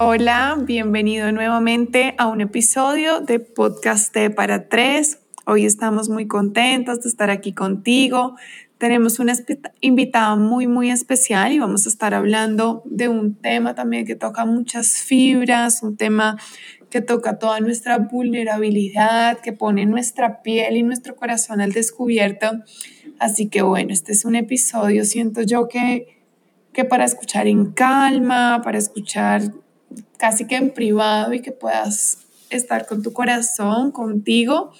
Hola, bienvenido nuevamente a un episodio de Podcast para Tres. Hoy estamos muy contentos de estar aquí contigo. Tenemos una invitada muy, muy especial y vamos a estar hablando de un tema también que toca muchas fibras, un tema que toca toda nuestra vulnerabilidad, que pone nuestra piel y nuestro corazón al descubierto. Así que bueno, este es un episodio, siento yo que, que para escuchar en calma, para escuchar casi que en privado y que puedas estar con tu corazón, contigo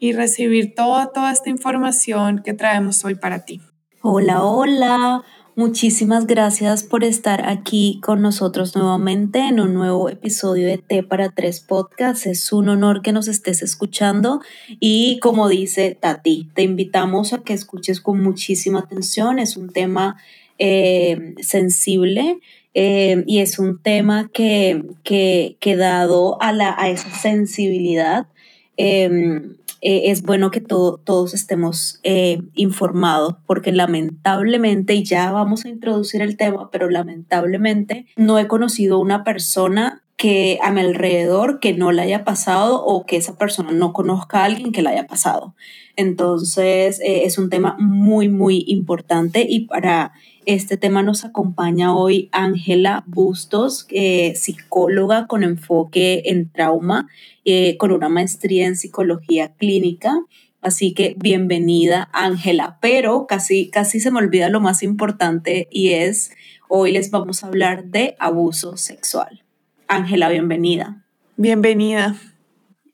y recibir toda, toda esta información que traemos hoy para ti. Hola, hola. Muchísimas gracias por estar aquí con nosotros nuevamente en un nuevo episodio de T para Tres Podcast. Es un honor que nos estés escuchando y como dice Tati, te invitamos a que escuches con muchísima atención. Es un tema eh, sensible eh, y es un tema que, que, que dado a, la, a esa sensibilidad, em, eh, es bueno que todos estemos eh, informados, porque lamentablemente, y ya vamos a introducir el tema, pero lamentablemente no he conocido una persona que a mi alrededor que no le haya pasado o que esa persona no conozca a alguien que le haya pasado. Entonces, eh, es un tema muy, muy importante y para este tema nos acompaña hoy Ángela Bustos, psicóloga con enfoque en trauma, eh, con una maestría en psicología clínica. Así que bienvenida Ángela, pero casi, casi se me olvida lo más importante y es, hoy les vamos a hablar de abuso sexual. Ángela, bienvenida. Bienvenida.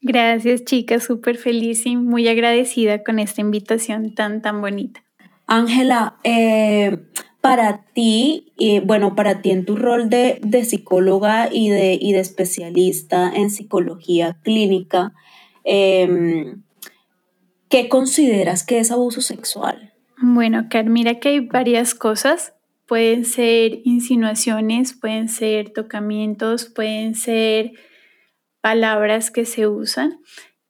Gracias, chicas, súper feliz y muy agradecida con esta invitación tan, tan bonita. Ángela, eh, para ti, y bueno, para ti en tu rol de, psicóloga y de, de, especialista en psicología clínica, em, ¿qué consideras que es abuso sexual? Bueno, Car, mira que hay varias cosas. Pueden ser insinuaciones, pueden ser tocamientos, pueden ser palabras que se usan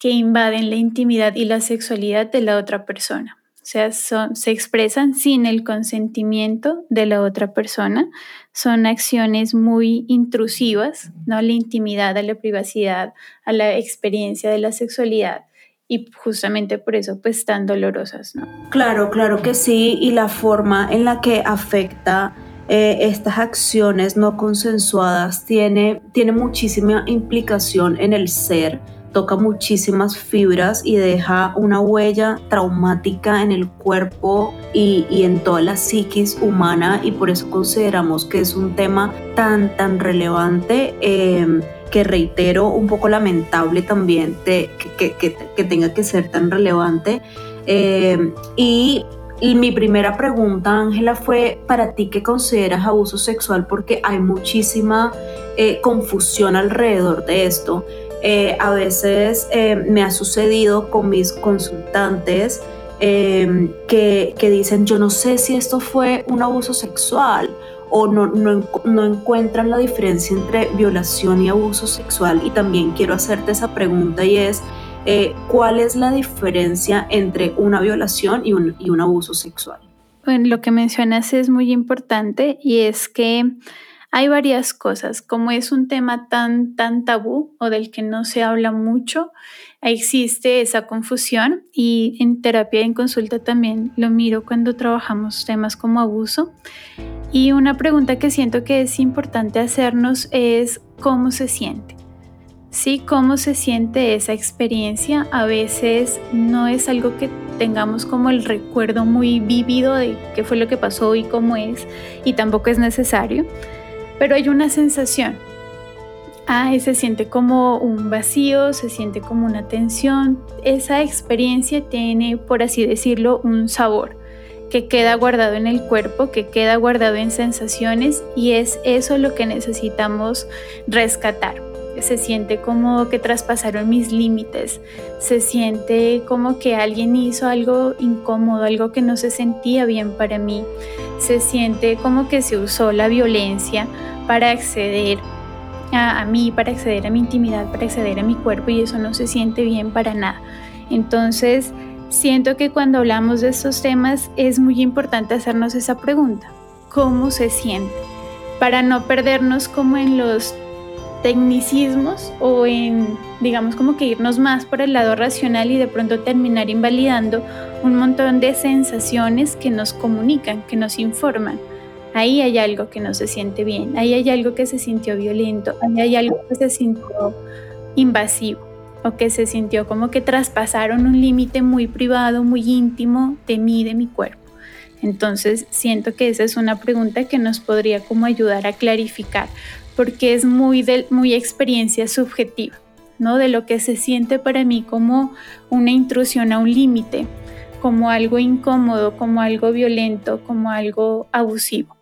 que invaden la intimidad y la sexualidad de la otra persona. O sea, se expresan sin el consentimiento de la otra persona. Son acciones muy intrusivas, ¿no? La intimidad, a la privacidad, a la experiencia de la sexualidad. Y justamente por eso, pues, tan dolorosas, ¿no? Claro, claro que sí. Y la forma en la que afecta eh, estas acciones no consensuadas tiene, tiene muchísima implicación en el ser, toca muchísimas fibras y deja una huella traumática en el cuerpo y, en toda la psiquis humana y por eso consideramos que es un tema tan, tan relevante. Em, que reitero, un poco lamentable también de, que, que, tenga que ser tan relevante. Em, y y mi primera pregunta, Ángela, fue para ti qué consideras abuso sexual porque hay muchísima eh, confusión alrededor de esto. Eh, a veces eh, me ha sucedido con mis consultantes em, que, que, dicen, yo no sé si esto fue un abuso sexual o no, no, no encuentran la diferencia entre violación y abuso sexual. Y también quiero hacerte esa pregunta y es, eh, ¿cuál es la diferencia entre una violación y un, y un abuso sexual? Bueno, lo que mencionas es muy importante y es que hay varias cosas. Como es un tema tan, tan tabú o del que no se habla mucho, existe esa confusión y en terapia y en consulta también lo miro cuando trabajamos temas como abuso. Y una pregunta que siento que es importante hacernos es cómo se siente. ¿sí? ¿Cómo se siente esa experiencia? A veces no es algo que tengamos como el recuerdo muy vívido de qué fue lo que pasó y cómo es, y tampoco es necesario, pero hay una sensación. Ah, se siente como un vacío, se siente como una tensión. Esa experiencia tiene, por así decirlo, un sabor que queda guardado en el cuerpo, que queda guardado en sensaciones y es eso lo que necesitamos rescatar se siente como que traspasaron mis límites, se siente como que alguien hizo algo incómodo, algo que no se sentía bien para mí, se siente como que se usó la violencia para acceder a, mí, para acceder a mi intimidad, para acceder a mi cuerpo y eso no se siente bien para nada. Entonces, siento que cuando hablamos de estos temas es muy importante hacernos esa pregunta, ¿cómo se siente? para no perdernos como en los tecnicismos o en, digamos, como que irnos más por el lado racional y de pronto terminar invalidando un montón de sensaciones que nos comunican, que nos informan. Ahí hay algo que no se siente bien, ahí hay algo que se sintió violento, ahí hay algo que se sintió invasivo o que se sintió como que traspasaron un límite muy privado, muy íntimo de mí, de mi cuerpo. Entonces siento que esa es una pregunta que nos podría como ayudar a clarificar porque es muy, de, muy experiencia subjetiva, ¿no? De lo que se siente para mí como una intrusión a un límite, como algo incómodo, como algo violento, como algo abusivo.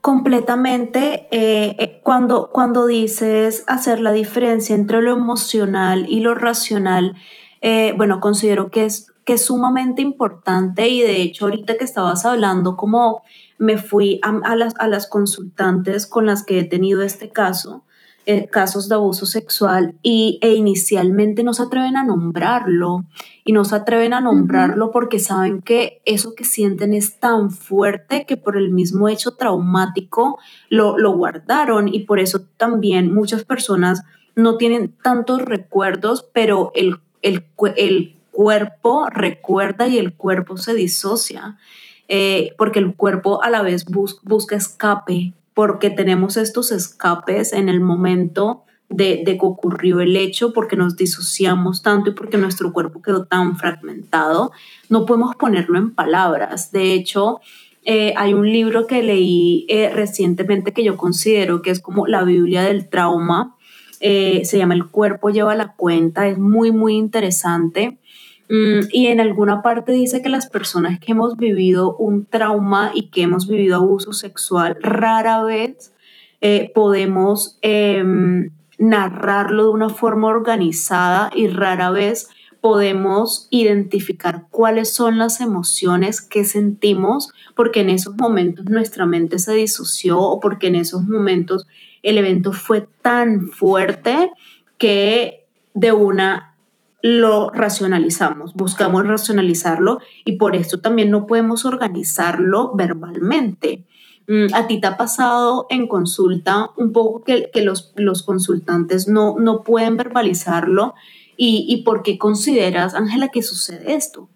Completamente, eh, eh, cuando, cuando dices hacer la diferencia entre lo emocional y lo racional, eh, bueno, considero que es, que es sumamente importante y de hecho ahorita que estabas hablando como me fui a, las, a las, consultantes con las que he tenido este caso, eh, casos de abuso sexual, y, e inicialmente no se atreven a nombrarlo, y no se atreven a nombrarlo porque saben que eso que sienten es tan fuerte que por el mismo hecho traumático lo, lo guardaron, y por eso también muchas personas no tienen tantos recuerdos, pero el, el, el cuerpo recuerda y el cuerpo se disocia. Eh, porque el cuerpo a la vez busca escape, porque tenemos estos escapes en el momento de, que ocurrió el hecho, porque nos disociamos tanto y porque nuestro cuerpo quedó tan fragmentado, no podemos ponerlo en palabras. De hecho, eh, hay un libro que leí eh, recientemente que yo considero que es como la Biblia del trauma. se llama El cuerpo lleva la cuenta, es muy, muy interesante. Mm, y en alguna parte dice que las personas que hemos vivido un trauma y que hemos vivido abuso sexual rara vez eh, podemos em, narrarlo de una forma organizada y rara vez podemos identificar cuáles son las emociones que sentimos porque en esos momentos nuestra mente se disoció o porque en esos momentos el evento fue tan fuerte que de una lo racionalizamos, buscamos racionalizarlo y por esto también no podemos organizarlo verbalmente. Mm, ¿A ti te ha pasado en consulta un poco que, los, los, consultantes no, no pueden verbalizarlo? ¿Y, ¿Y por qué consideras, Ángela, que sucede esto?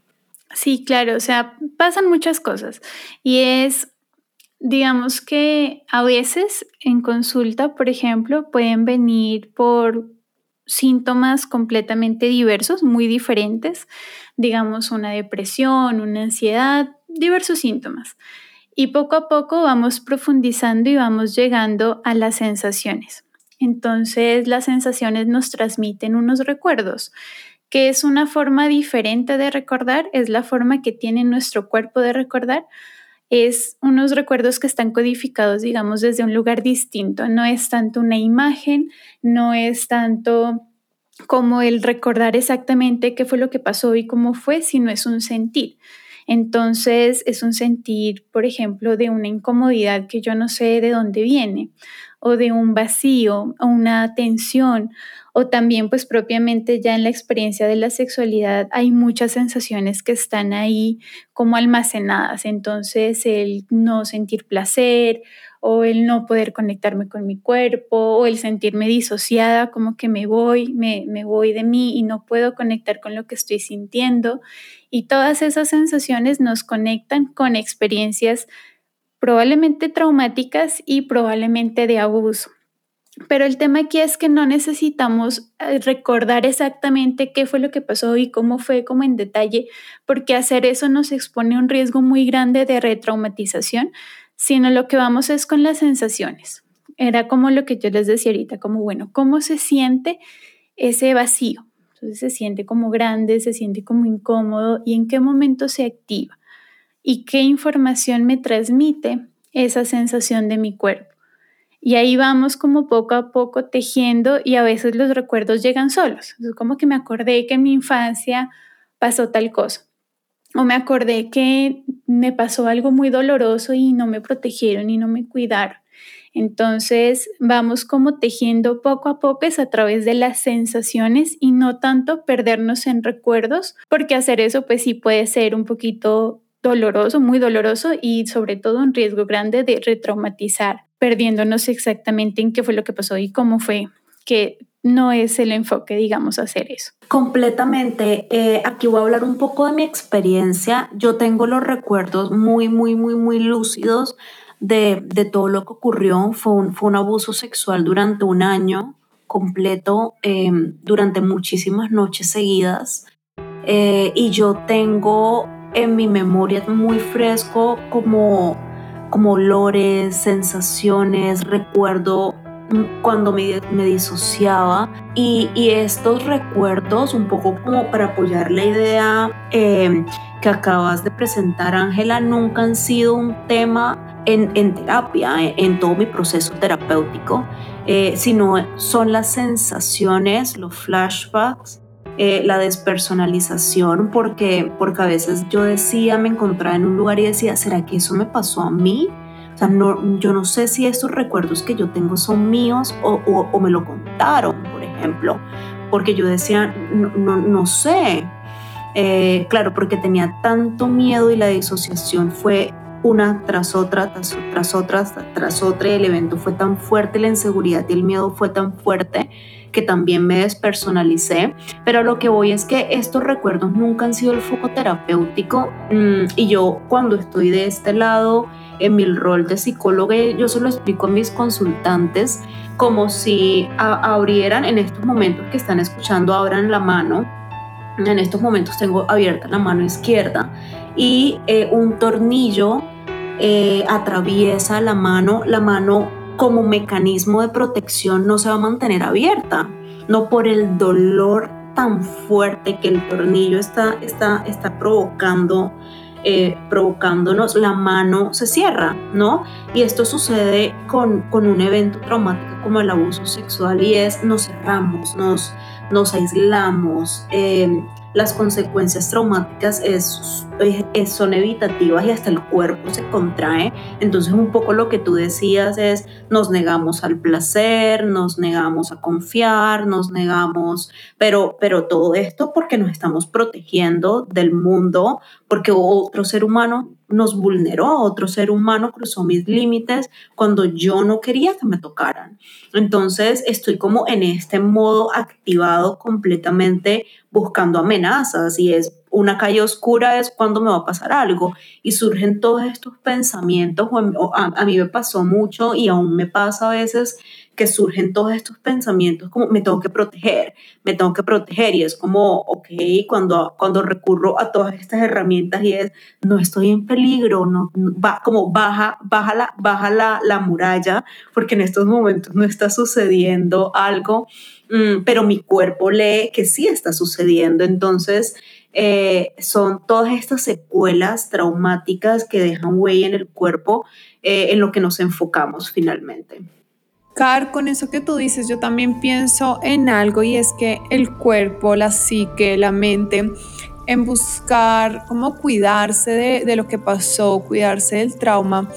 Sí, claro, o sea, pasan muchas cosas y es, digamos que a veces en consulta, por ejemplo, pueden venir por síntomas completamente diversos, muy diferentes, digamos una depresión, una ansiedad, diversos síntomas. Y poco a poco vamos profundizando y vamos llegando a las sensaciones. Entonces las sensaciones nos transmiten unos recuerdos, que es una forma diferente de recordar, es la forma que tiene nuestro cuerpo de recordar, es unos recuerdos que están codificados, digamos, desde un lugar distinto. No es tanto una imagen, no es tanto como el recordar exactamente qué fue lo que pasó y cómo fue, sino es un sentir. Entonces es un sentir, por ejemplo, de una incomodidad que yo no sé de dónde viene, o de un vacío, o una tensión, o también pues propiamente ya en la experiencia de la sexualidad hay muchas sensaciones que están ahí como almacenadas. Entonces el no sentir placer o el no poder conectarme con mi cuerpo o el sentirme disociada, como que me voy, me, me voy de mí y no puedo conectar con lo que estoy sintiendo. Y todas esas sensaciones nos conectan con experiencias probablemente traumáticas y probablemente de abuso. Pero el tema aquí es que no necesitamos eh, recordar exactamente qué fue lo que pasó y cómo fue como en detalle, porque hacer eso nos expone un riesgo muy grande de retraumatización, sino lo que vamos es con las sensaciones. Era como lo que yo les decía ahorita, como bueno, ¿cómo se siente ese vacío? Entonces se siente como grande, se siente como incómodo y en qué momento se activa y qué información me transmite esa sensación de mi cuerpo. Y ahí vamos como poco a poco tejiendo y a veces los recuerdos llegan solos. Es como que me acordé que en mi infancia pasó tal cosa. O me acordé que me pasó algo muy doloroso y no me protegieron y no me cuidaron. Entonces vamos como tejiendo poco a poco es a través de las sensaciones y no tanto perdernos en recuerdos, porque hacer eso pues sí puede ser un poquito doloroso, muy doloroso y sobre todo un riesgo grande de retraumatizar perdiéndonos exactamente en qué fue lo que pasó y cómo fue que no es el enfoque, digamos, hacer eso. Completamente. Eh, aquí voy a hablar un poco de mi experiencia. Yo tengo los recuerdos muy, muy, muy, muy lúcidos de, de todo lo que ocurrió. Fue un, fue un abuso sexual durante un año completo, em, durante muchísimas noches seguidas. Eh, y yo tengo en mi memoria muy fresco como, como olores, sensaciones, recuerdo cuando me, me disociaba. Y, y, estos recuerdos, un poco como para apoyar la idea em, que acabas de presentar, Ángela, nunca han sido un tema en, en terapia, en, todo mi proceso terapéutico, eh, sino son las sensaciones, los flashbacks, eh, la despersonalización, porque, porque a veces yo decía, me encontraba en un lugar y decía, ¿será que eso me pasó a mí? no, yo no sé si estos recuerdos que yo tengo son míos o, o, me lo contaron, por ejemplo, porque yo decía, no, no, sé. Eh, claro, porque tenía tanto miedo y la disociación fue una tras otra, tras, tras otra, tras otra, el evento fue tan fuerte, la inseguridad y el miedo fue tan fuerte que también me despersonalicé, pero lo que voy es que estos recuerdos nunca han sido el foco terapéutico mm, y yo cuando estoy de este lado en mi rol de psicóloga, yo se lo explico a mis consultantes como si abrieran en estos momentos que están escuchando, abran la mano. En estos momentos tengo abierta la mano izquierda y eh, un tornillo eh, atraviesa la mano, la mano como mecanismo de protección no se va a mantener abierta, no por el dolor tan fuerte que el tornillo está, está, está provocando eh, provocándonos, la mano se cierra, ¿no? Y esto sucede con, con un evento traumático como el abuso sexual y es nos cerramos, nos, nos aislamos, eh, las consecuencias traumáticas es, son evitativas y hasta el cuerpo se contrae. Entonces un poco lo que tú decías es nos negamos al placer, nos negamos a confiar, nos negamos, pero, pero todo esto porque nos estamos protegiendo del mundo, porque otro ser humano nos vulneró otro ser humano, cruzó mis límites cuando yo no quería que me tocaran. Entonces estoy como en este modo activado completamente buscando amenazas y es una calle oscura es cuando me va a pasar algo. Y surgen todos estos pensamientos, a, mí me pasó mucho y aún me pasa a veces que surgen todos estos pensamientos como me tengo que proteger, me tengo que proteger y es como, ok, cuando, cuando recurro a todas estas herramientas y es, no estoy en peligro, no, va, como baja, baja, la, baja la, la muralla porque en estos momentos no está sucediendo algo, mm, pero mi cuerpo lee que sí está sucediendo, entonces eh, son todas estas secuelas traumáticas que dejan huella en el cuerpo eh, en lo que nos enfocamos finalmente. Car, con eso que tú dices, yo también pienso en algo y es que el cuerpo, la psique, la mente, en buscar cómo cuidarse de, lo que pasó, cuidarse del trauma,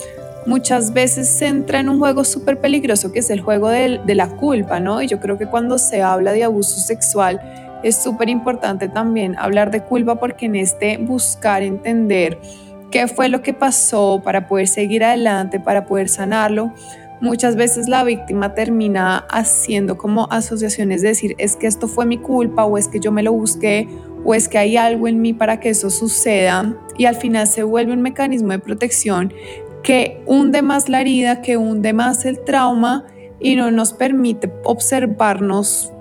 muchas veces se entra en un juego súper peligroso que es el juego de, de la culpa, ¿no? Y yo creo que cuando se habla de abuso sexual, es súper importante también hablar de culpa porque en este buscar entender qué fue lo que pasó para poder seguir adelante, para poder sanarlo, muchas veces la víctima termina haciendo como asociaciones de decir es que esto fue mi culpa o es que yo me lo busqué o es que hay algo en mí para que eso suceda y al final se vuelve un mecanismo de protección que hunde más la herida, que hunde más el trauma y no nos permite observarnos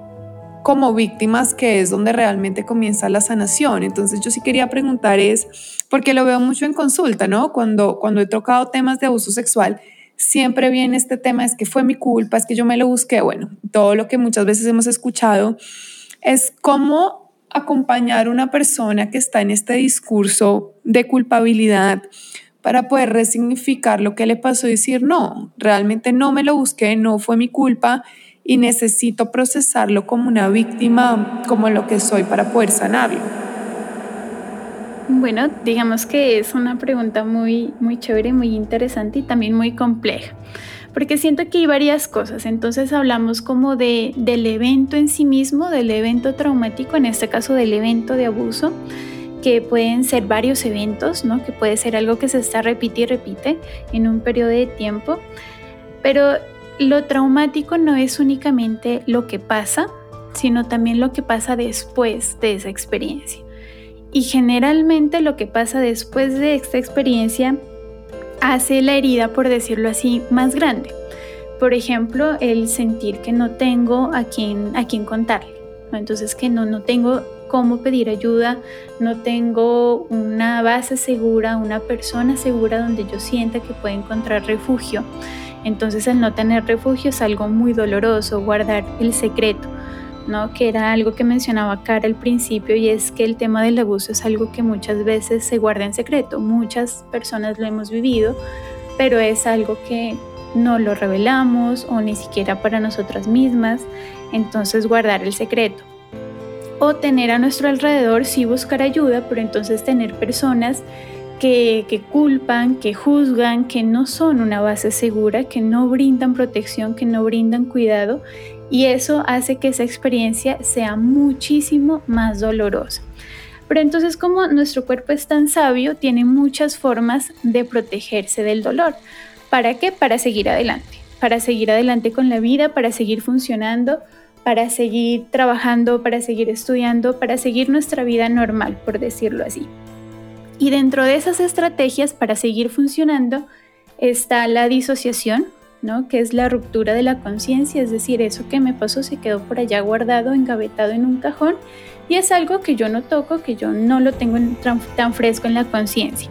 como víctimas, que es donde realmente comienza la sanación. Entonces yo sí quería preguntar es, porque lo veo mucho en consulta, ¿no? Cuando, cuando he tocado temas de abuso sexual, siempre viene este tema, es que fue mi culpa, es que yo me lo busqué. Bueno, todo lo que muchas veces hemos escuchado es cómo acompañar a una persona que está en este discurso de culpabilidad para poder resignificar lo que le pasó y decir, no, realmente no me lo busqué, no fue mi culpa y necesito procesarlo como una víctima, como lo que soy para poder sanarlo? Bueno, digamos que es una pregunta muy, muy chévere, muy interesante y también muy compleja, porque siento que hay varias cosas. Entonces hablamos como de, del evento en sí mismo, del evento traumático, en este caso del evento de abuso, que pueden ser varios eventos, ¿no? que puede ser algo que se está repite y repite en un periodo de tiempo Pero lo traumático no es únicamente lo que pasa, sino también lo que pasa después de esa experiencia. Y generalmente lo que pasa después de esta experiencia hace la herida, por decirlo así, más grande. Por ejemplo, el sentir que no tengo a quien, a quien contarle. Entonces que no, no tengo cómo pedir ayuda, no tengo una base segura, una persona segura donde yo sienta que puedo encontrar refugio. Entonces el no tener refugio es algo muy doloroso, guardar el secreto, ¿no? que era algo que mencionaba Cara al principio y es que el tema del abuso es algo que muchas veces se guarda en secreto, muchas personas lo hemos vivido, pero es algo que no lo revelamos o ni siquiera para nosotras mismas, entonces guardar el secreto. O tener a nuestro alrededor, sí buscar ayuda, pero entonces tener personas que, culpan, que juzgan, que no son una base segura, que no brindan protección, que no brindan cuidado y eso hace que esa experiencia sea muchísimo más dolorosa. Pero entonces como nuestro cuerpo es tan sabio, tiene muchas formas de protegerse del dolor. ¿Para qué? Para seguir adelante, para seguir adelante con la vida, para seguir funcionando, para seguir trabajando, para seguir estudiando, para seguir nuestra vida normal, por decirlo así. Y dentro de esas estrategias para seguir funcionando está la disociación, ¿no? que es la ruptura de la conciencia, es decir, eso que me pasó se quedó por allá guardado, engavetado en un cajón y es algo que yo no toco, que yo no lo tengo tan, fresco en la conciencia.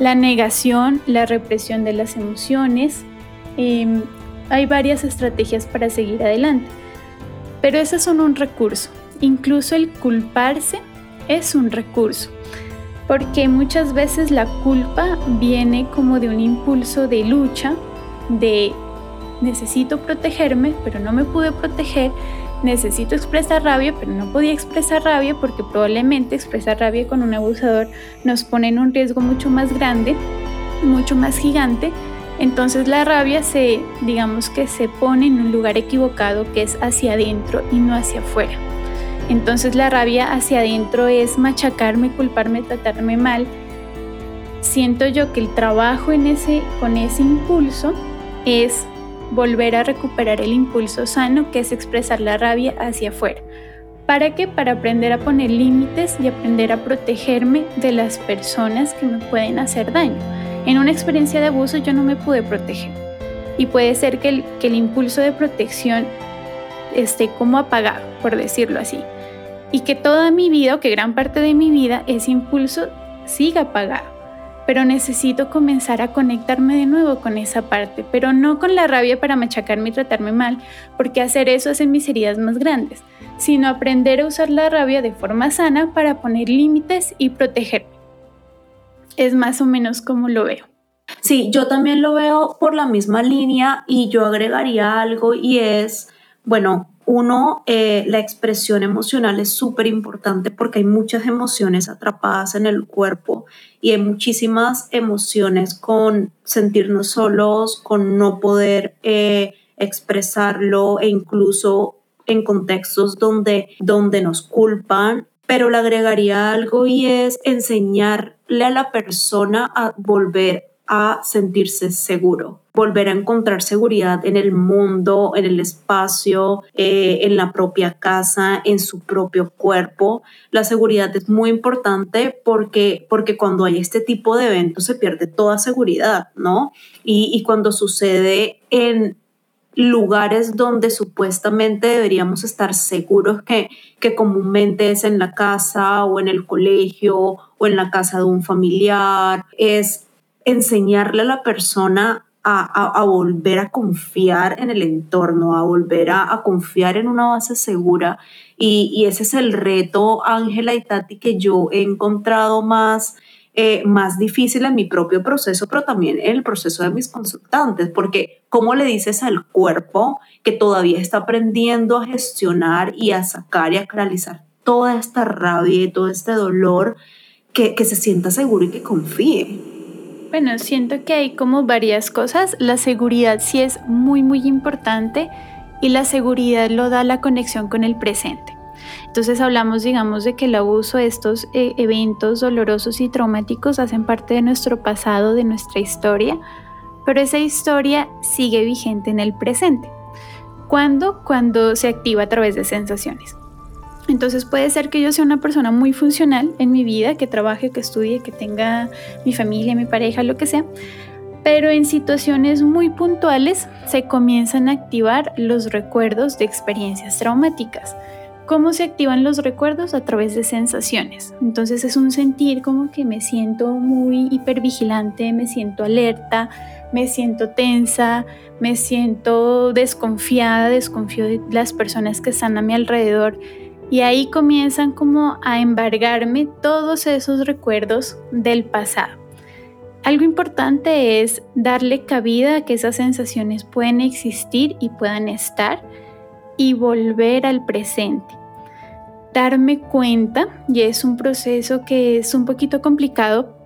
La negación, la represión de las emociones, em, hay varias estrategias para seguir adelante, pero esas son un recurso. Incluso el culparse es un recurso porque muchas veces la culpa viene como de un impulso de lucha, de necesito protegerme, pero no me pude proteger, necesito expresar rabia, pero no podía expresar rabia porque probablemente expresar rabia con un abusador nos pone en un riesgo mucho más grande, mucho más gigante. Entonces la rabia se, digamos que se pone en un lugar equivocado que es hacia adentro y no hacia afuera. Entonces la rabia hacia adentro es machacarme, culparme, tratarme mal. Siento yo que el trabajo en ese, con ese impulso es volver a recuperar el impulso sano, que es expresar la rabia hacia afuera. ¿Para qué? Para aprender a poner límites y aprender a protegerme de las personas que me pueden hacer daño. En una experiencia de abuso yo no me pude proteger. Y puede ser que el, que el impulso de protección esté como apagado, por decirlo así y que toda mi vida o que gran parte de mi vida ese impulso siga apagado. Pero necesito comenzar a conectarme de nuevo con esa parte, pero no con la rabia para machacarme y tratarme mal, porque hacer eso hace mis heridas más grandes, sino aprender a usar la rabia de forma sana para poner límites y protegerme. Es más o menos como lo veo. Sí, yo también lo veo por la misma línea y yo agregaría algo y es, bueno, uno, eh, la expresión emocional es súper importante porque hay muchas emociones atrapadas en el cuerpo y hay muchísimas emociones con sentirnos solos, con no poder eh, expresarlo e incluso en contextos donde, donde nos culpan. Pero le agregaría algo y es enseñarle a la persona a volver a sentirse seguro, volver a encontrar seguridad en el mundo, en el espacio, eh, en la propia casa, en su propio cuerpo. La seguridad es muy importante porque, porque cuando hay este tipo de eventos se pierde toda seguridad, ¿no? Y, y cuando sucede en lugares donde supuestamente deberíamos estar seguros que, que comúnmente es en la casa o en el colegio o en la casa de un familiar, es enseñarle a la persona a, volver a confiar en el entorno, a volver a, confiar en una base segura. Y, ese es el reto, Ángela y Tati, que yo he encontrado más, eh, más difícil en mi propio proceso, pero también en el proceso de mis consultantes, porque ¿cómo le dices al cuerpo que todavía está aprendiendo a gestionar y a sacar y a canalizar toda esta rabia y todo este dolor, que, que se sienta seguro y que confíe? Bueno, siento que hay como varias cosas. La seguridad sí es muy, muy importante y la seguridad lo da la conexión con el presente. Entonces hablamos, digamos, de que el abuso, estos eh, eventos dolorosos y traumáticos hacen parte de nuestro pasado, de nuestra historia, pero esa historia sigue vigente en el presente. ¿Cuándo? Cuando se activa a través de sensaciones. Entonces puede ser que yo sea una persona muy funcional en mi vida, que trabaje, que estudie, que tenga mi familia, mi pareja, lo que sea, pero en situaciones muy puntuales se comienzan a activar los recuerdos de experiencias traumáticas. ¿Cómo se activan los recuerdos? A través de sensaciones. Entonces es un sentir como que me siento muy hipervigilante, me siento alerta, me siento tensa, me siento desconfiada, desconfío de las personas que están a mi alrededor. Y ahí comienzan como a embargarme todos esos recuerdos del pasado. Algo importante es darle cabida a que esas sensaciones pueden existir y puedan estar y volver al presente. Darme cuenta, y es un proceso que es un poquito complicado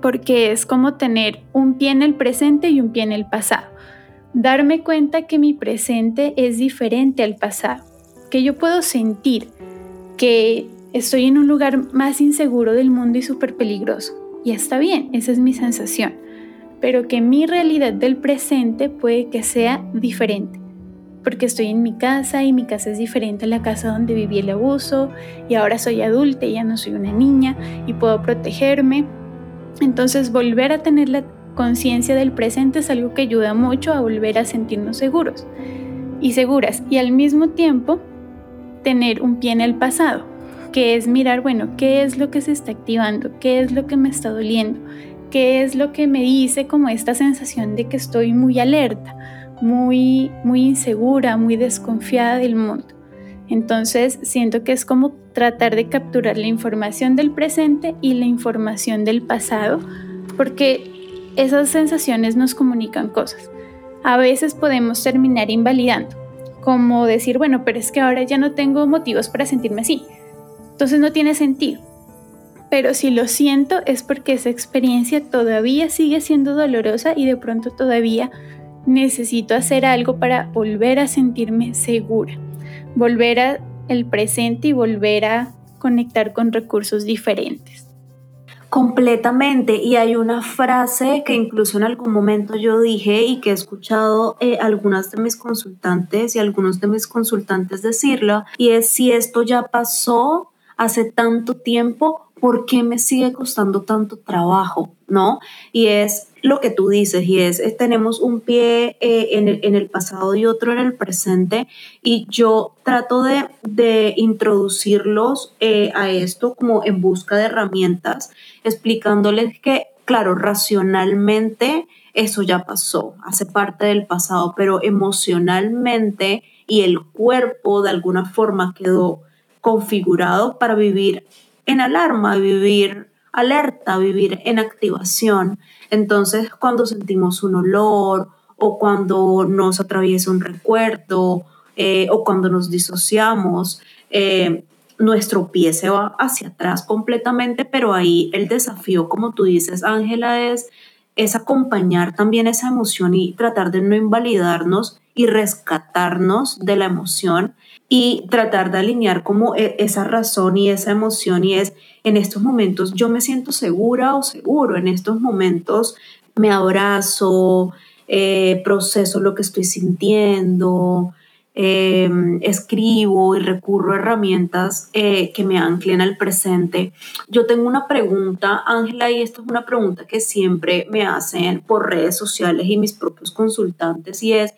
porque es como tener un pie en el presente y un pie en el pasado. Darme cuenta que mi presente es diferente al pasado, que yo puedo sentir que estoy en un lugar más inseguro del mundo y súper peligroso y está bien, esa es mi sensación. Pero que mi realidad del presente puede que sea diferente. Porque estoy en mi casa y mi casa es diferente a la casa donde viví el abuso y ahora soy adulta y ya no soy una niña y puedo protegerme. Entonces volver a tener la conciencia del presente es algo que ayuda mucho a volver a sentirnos seguros y seguras y al mismo tiempo tener un pie en el pasado que es mirar, bueno, qué es lo que se está activando, qué es lo que me está doliendo, qué es lo que me dice como esta sensación de que estoy muy alerta, muy, muy insegura, muy desconfiada del mundo. Entonces siento que es como tratar de capturar la información del presente y la información del pasado, porque esas sensaciones nos comunican cosas. A veces podemos terminar invalidando, como decir, bueno, pero es que ahora ya no tengo motivos para sentirme así. Entonces no tiene sentido. Pero si lo siento es porque esa experiencia todavía sigue siendo dolorosa y de pronto todavía necesito hacer algo para volver a sentirme segura, volver al presente y volver a conectar con recursos diferentes. Completamente. Y hay una frase que incluso en algún momento yo dije y que he escuchado eh, algunas de mis consultantes y algunos de mis consultantes decirlo, y es si esto ya pasó, hace tanto tiempo, ¿por qué me sigue costando tanto trabajo? ¿No? Y es lo que tú dices, y es, tenemos un pie eh, en, el, pasado y otro en el presente, y yo trato de, introducirlos eh, a esto como en busca de herramientas, explicándoles que, claro, racionalmente eso ya pasó, hace parte del pasado, pero emocionalmente y el cuerpo de alguna forma quedó configurado para vivir en alarma, vivir alerta, vivir en activación. Entonces, cuando sentimos un olor o cuando nos atraviesa un recuerdo eh, o cuando nos disociamos, eh, nuestro pie se va hacia atrás completamente, pero ahí el desafío, como tú dices, Ángela, es, es acompañar también esa emoción y tratar de no invalidarnos y rescatarnos de la emoción y tratar de alinear como e, esa razón y esa emoción y es en estos momentos yo me siento segura o seguro, en estos momentos me abrazo, eh, proceso lo que estoy sintiendo, em, escribo y recurro a herramientas eh, que me anclen al presente. Yo tengo una pregunta, Ángela, y esto es una pregunta que siempre me hacen por redes sociales y mis propios consultantes, y es,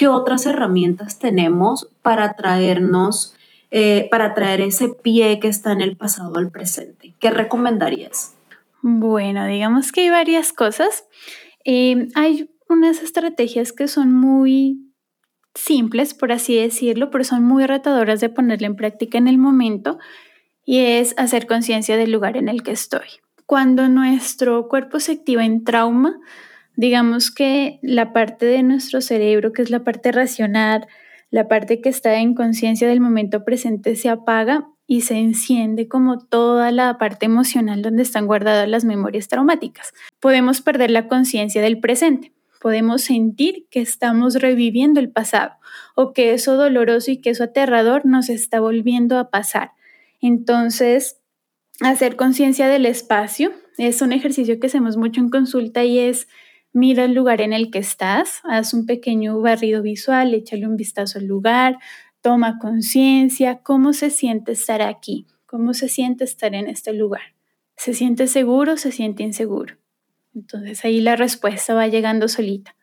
¿qué otras herramientas tenemos para traernos, eh, para traer ese pie que está en el pasado al presente? ¿Qué recomendarías? Bueno, digamos que hay varias cosas. Eh, hay unas estrategias que son muy simples, por así decirlo, pero son muy retadoras de ponerla en práctica en el momento y es hacer conciencia del lugar en el que estoy. Cuando nuestro cuerpo se activa en trauma, Digamos que la parte de nuestro cerebro, que es la parte racional, la parte que está en conciencia del momento presente, se apaga y se enciende como toda la parte emocional donde están guardadas las memorias traumáticas. Podemos perder la conciencia del presente. Podemos sentir que estamos reviviendo el pasado o que eso doloroso y que eso aterrador nos está volviendo a pasar. Entonces, hacer conciencia del espacio es un ejercicio que hacemos mucho en consulta y es mira el lugar en el que estás, haz un pequeño barrido visual, échale un vistazo al lugar, toma conciencia, cómo se siente estar aquí, cómo se siente estar en este lugar. ¿Se siente seguro o se siente inseguro? Entonces ahí la respuesta va llegando solita.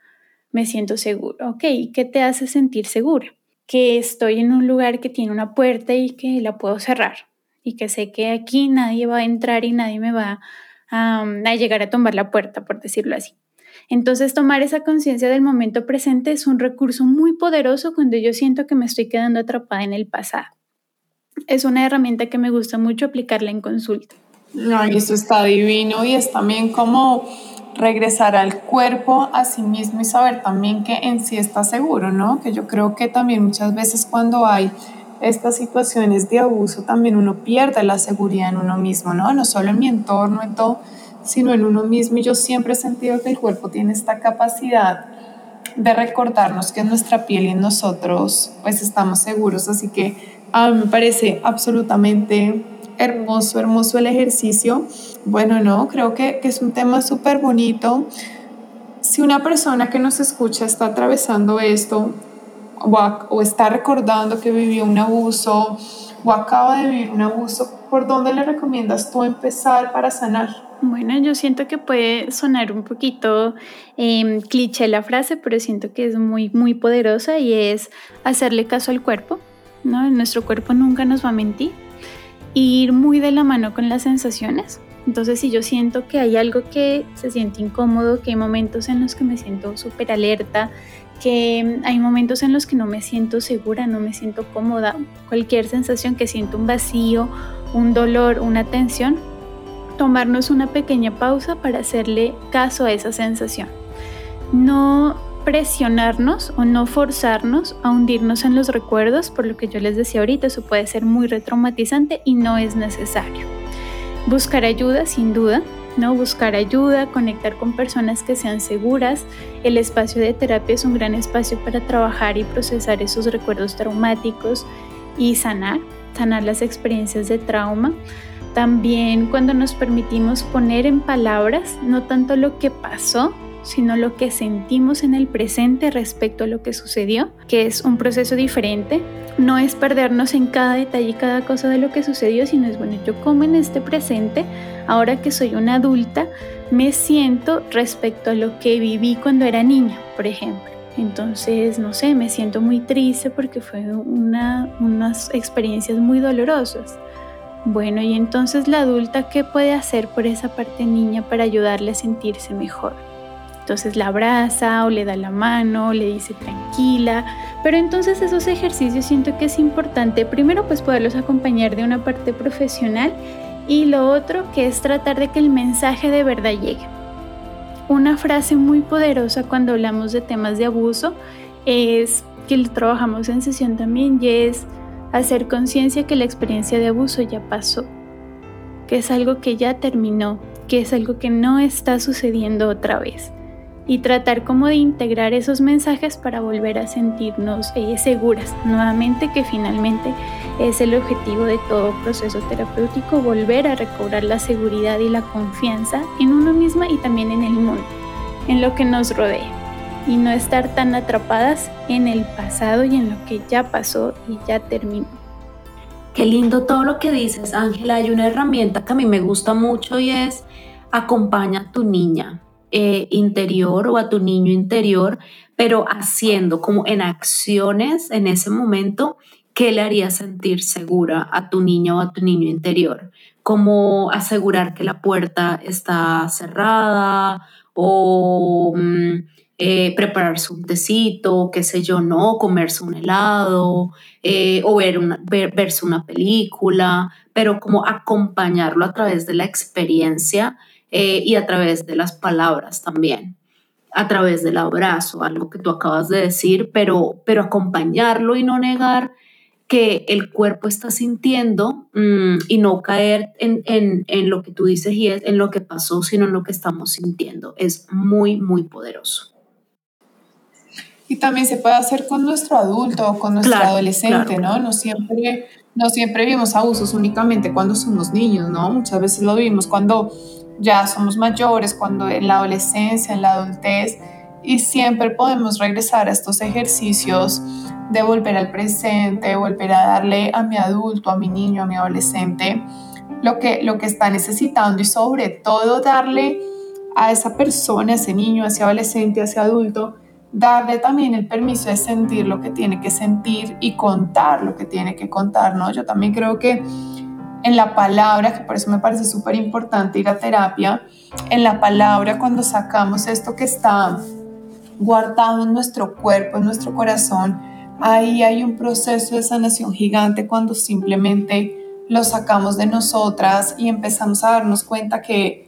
Me siento seguro. Ok, ¿qué te hace sentir segura? Que estoy en un lugar que tiene una puerta y que la puedo cerrar. Y que sé que aquí nadie va a entrar y nadie me va a, a llegar a tomar la puerta, por decirlo así. Entonces, tomar esa conciencia del momento presente es un recurso muy poderoso cuando yo siento que me estoy quedando atrapada en el pasado. Es una herramienta que me gusta mucho aplicarla en consulta. Ay, eso está divino y es también como regresar al cuerpo a sí mismo y saber también que en sí está seguro, ¿no? Que yo creo que también muchas veces cuando hay estas situaciones de abuso también uno pierde la seguridad en uno mismo, ¿no? No solo en mi entorno, en todo, sino en uno mismo. Y yo siempre he sentido que el cuerpo tiene esta capacidad de recordarnos que en nuestra piel y en nosotros pues estamos seguros. Así que a mí me parece absolutamente hermoso, hermoso el ejercicio. Bueno, no, creo que, que es un tema súper bonito. Si una persona que nos escucha está atravesando esto o, o está recordando que vivió un abuso o acaba de vivir un abuso, ¿por dónde le recomiendas tú empezar para sanar? Bueno, yo siento que puede sonar un poquito eh, cliché la frase, pero siento que es muy, muy poderosa y es hacerle caso al cuerpo, ¿no? Nuestro cuerpo nunca nos va a mentir. Ir muy de la mano con las sensaciones. Entonces, si yo siento que hay algo que se siente incómodo, que hay momentos en los que me siento súper alerta, que hay momentos en los que no me siento segura, no me siento cómoda, cualquier sensación que siento un vacío, un dolor, una tensión, tomarnos una pequeña pausa para hacerle caso a esa sensación. No presionarnos o no forzarnos a hundirnos en los recuerdos, por lo que yo les decía ahorita, eso puede ser muy retraumatizante y no es necesario. Buscar ayuda, sin duda, ¿no? Buscar ayuda, conectar con personas que sean seguras. El espacio de terapia es un gran espacio para trabajar y procesar esos recuerdos traumáticos y sanar, sanar las experiencias de trauma. También cuando nos permitimos poner en palabras no tanto lo que pasó, sino lo que sentimos en el presente respecto a lo que sucedió, que es un proceso diferente. No es perdernos en cada detalle y cada cosa de lo que sucedió, sino es, bueno, yo como en este presente, ahora que soy una adulta, me siento respecto a lo que viví cuando era niña, por ejemplo. Entonces, no sé, me siento muy triste porque fue una, unas experiencias muy dolorosas. Bueno, y entonces la adulta, ¿qué puede hacer por esa parte niña para ayudarle a sentirse mejor? Entonces la abraza o le da la mano, le dice tranquila, pero entonces esos ejercicios siento que es importante, primero pues poderlos acompañar de una parte profesional y lo otro que es tratar de que el mensaje de verdad llegue. Una frase muy poderosa cuando hablamos de temas de abuso es que trabajamos en sesión también y es hacer conciencia que la experiencia de abuso ya pasó, que es algo que ya terminó, que es algo que no está sucediendo otra vez. Y tratar como de integrar esos mensajes para volver a sentirnos eh, seguras nuevamente, que finalmente es el objetivo de todo proceso terapéutico, volver a recobrar la seguridad y la confianza en uno misma y también en el mundo, en lo que nos rodea y no estar tan atrapadas en el pasado y en lo que ya pasó y ya terminó. Qué lindo todo lo que dices, Ángela. Hay una herramienta que a mí me gusta mucho y es acompaña a tu niña eh, interior o a tu niño interior, pero haciendo como en acciones en ese momento que le haría sentir segura a tu niña o a tu niño interior, como asegurar que la puerta está cerrada o... Mm, eh, prepararse un tecito, qué sé yo, no, comerse un helado eh, o ver una, verse una película, pero como acompañarlo a través de la experiencia eh, y a través de las palabras también, a través del abrazo, algo que tú acabas de decir, pero, pero acompañarlo y no negar que el cuerpo está sintiendo mm, y no caer en, en, en, lo que tú dices y es en lo que pasó, sino en lo que estamos sintiendo. Es muy, muy poderoso. Y también se puede hacer con nuestro adulto o con nuestro adolescente, ¿no? No siempre, no siempre vivimos abusos únicamente cuando somos niños, ¿no? Muchas veces lo vivimos cuando ya somos mayores, cuando en la adolescencia, en la adultez, y siempre podemos regresar a estos ejercicios de volver al presente, volver a darle a mi adulto, a mi niño, a mi adolescente lo que, lo que está necesitando y sobre todo darle a esa persona, a ese niño, a ese adolescente, a ese adulto, darle también el permiso de sentir lo que tiene que sentir y contar lo que tiene que contar, ¿no? Yo también creo que en la palabra, que por eso me parece súper importante ir a terapia, en la palabra cuando sacamos esto que está guardado en nuestro cuerpo, en nuestro corazón, ahí hay un proceso de sanación gigante cuando simplemente lo sacamos de nosotras y empezamos a darnos cuenta que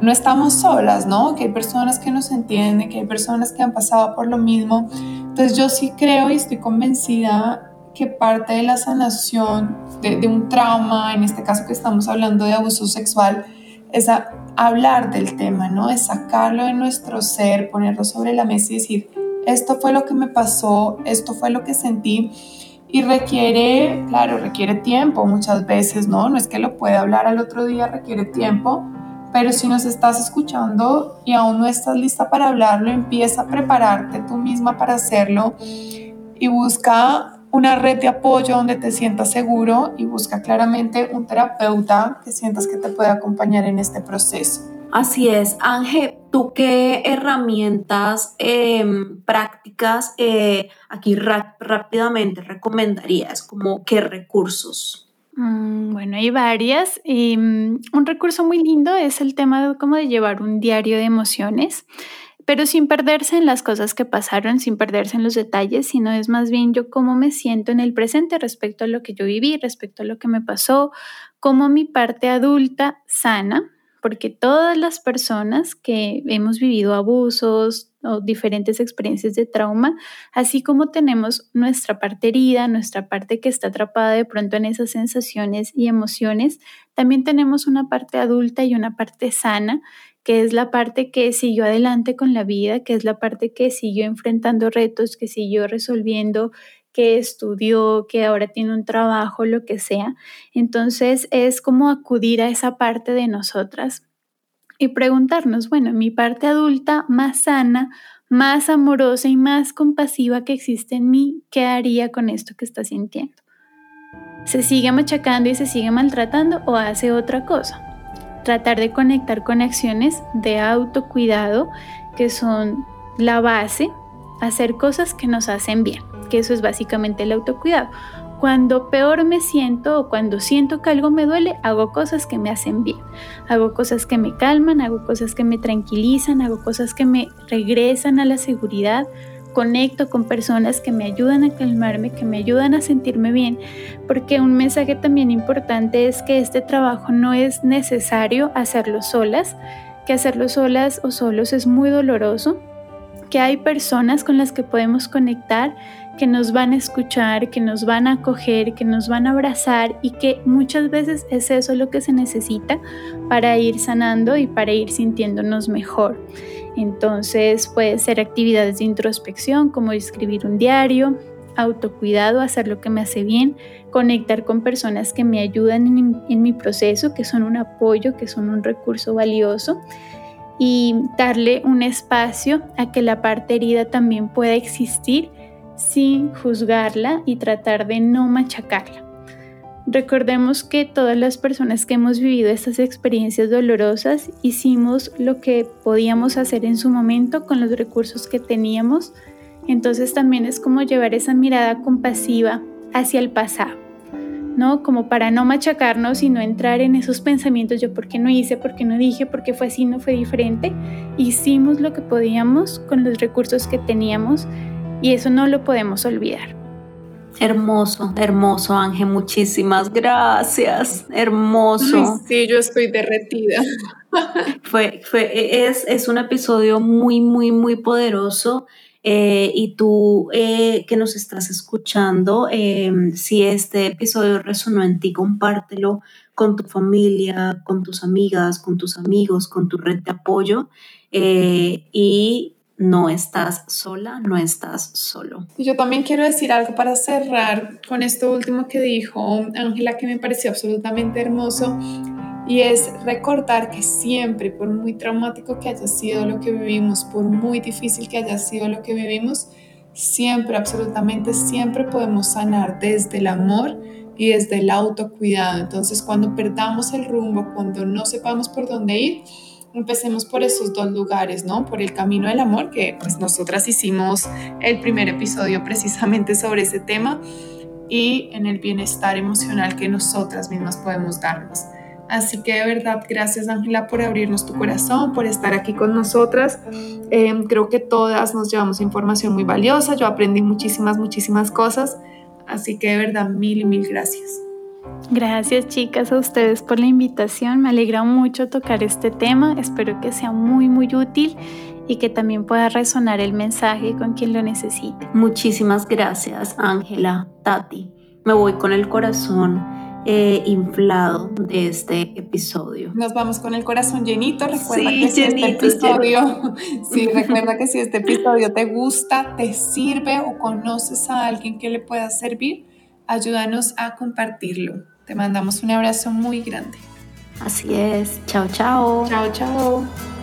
no estamos solas, ¿no? Que hay personas que nos entienden, que hay personas que han pasado por lo mismo. Entonces yo sí creo y estoy convencida que parte de la sanación de, un trauma, en este caso que estamos hablando de abuso sexual, es hablar del tema, ¿no? Es sacarlo de nuestro ser, ponerlo sobre la mesa y decir, esto fue lo que me pasó, esto fue lo que sentí y requiere, claro, requiere tiempo muchas veces, ¿no? No es que lo pueda hablar al otro día, requiere tiempo, pero si nos estás escuchando y aún no estás lista para hablarlo, empieza a prepararte tú misma para hacerlo y busca una red de apoyo donde te sientas seguro y busca claramente un terapeuta que sientas que te puede acompañar en este proceso. Así es, Ángel, ¿tú qué herramientas em, prácticas eh, aquí rápidamente recomendarías? Como qué recursos? Mm, bueno, hay varias. Mm, un recurso muy lindo es el tema de, como de llevar un diario de emociones pero sin perderse en las cosas que pasaron, sin perderse en los detalles, sino es más bien yo cómo me siento en el presente respecto a lo que yo viví, respecto a lo que me pasó, cómo mi parte adulta sana, porque todas las personas que hemos vivido abusos o diferentes experiencias de trauma, así como tenemos nuestra parte herida, nuestra parte que está atrapada de pronto en esas sensaciones y emociones, también tenemos una parte adulta y una parte sana que es la parte que siguió adelante con la vida, que es la parte que siguió enfrentando retos, que siguió resolviendo, que estudió, que ahora tiene un trabajo, lo que sea. Entonces es como acudir a esa parte de nosotras y preguntarnos, bueno, mi parte adulta más sana, más amorosa y más compasiva que existe en mí, ¿qué haría con esto que está sintiendo? ¿Se sigue machacando y se sigue maltratando o hace otra cosa? tratar de conectar con acciones de autocuidado que son la base, hacer cosas que nos hacen bien, que eso es básicamente el autocuidado. Cuando peor me siento o cuando siento que algo me duele, hago cosas que me hacen bien. Hago cosas que me calman, hago cosas que me tranquilizan, hago cosas que me regresan a la seguridad, conecto con personas que me ayudan a calmarme, que me ayudan a sentirme bien, porque un mensaje también importante es que este trabajo no es necesario hacerlo solas, que hacerlo solas o solos es muy doloroso, que hay personas con las que podemos conectar, que nos van a escuchar, que nos van a acoger, que nos van a abrazar y que muchas veces es eso lo que se necesita para ir sanando y para ir sintiéndonos mejor. Entonces puede ser actividades de introspección como escribir un diario, autocuidado, hacer lo que me hace bien, conectar con personas que me ayudan en, mi proceso, que son un apoyo, que son un recurso valioso y darle un espacio a que la parte herida también pueda existir sin juzgarla y tratar de no machacarla. Recordemos que todas las personas que hemos vivido estas experiencias dolorosas hicimos lo que podíamos hacer en su momento con los recursos que teníamos. Entonces también es como llevar esa mirada compasiva hacia el pasado, ¿no? Como para no machacarnos y no entrar en esos pensamientos, yo por qué no hice, por qué no dije, por qué fue así, no fue diferente. Hicimos lo que podíamos con los recursos que teníamos y eso no lo podemos olvidar. Hermoso, hermoso, Ángel. Muchísimas gracias. Hermoso. sí, yo estoy derretida. fue, fue, es, es un episodio muy, muy, muy poderoso. Eh, y tú eh, que nos estás escuchando, em, si este episodio resonó en ti, compártelo con tu familia, con tus amigas, con tus amigos, con tu red de apoyo. Eh, y no estás sola, no estás solo. Yo también quiero decir algo para cerrar con esto último que dijo Ángela, que me pareció absolutamente hermoso, y es recordar que siempre, por muy traumático que haya sido lo que vivimos, por muy difícil que haya sido lo que vivimos, siempre, absolutamente siempre podemos sanar desde el amor y desde el autocuidado. Entonces, cuando perdamos el rumbo, cuando no sepamos por dónde ir, empecemos por esos dos lugares, ¿no? Por el camino del amor, que pues nosotras hicimos el primer episodio precisamente sobre ese tema, y en el bienestar emocional que nosotras mismas podemos darnos. Así que de verdad, gracias Ángela por abrirnos tu corazón, por estar aquí con nosotras. Em, creo que todas nos llevamos información muy valiosa, yo aprendí muchísimas, muchísimas cosas. Así que de verdad, mil y mil gracias. Gracias chicas a ustedes por la invitación. Me alegra mucho tocar este tema. Espero que sea muy, muy útil y que también pueda resonar el mensaje con quien lo necesite. Muchísimas gracias, Ángela, Tati. Me voy con el corazón eh, inflado de este episodio. Nos vamos con el corazón llenito. Recuerda que si este episodio, sí, recuerda que si este episodio te gusta, te sirve o conoces a alguien que le pueda servir, ayúdanos a compartirlo. Te mandamos un abrazo muy grande. Así es. Chao, chao. Chao, chao.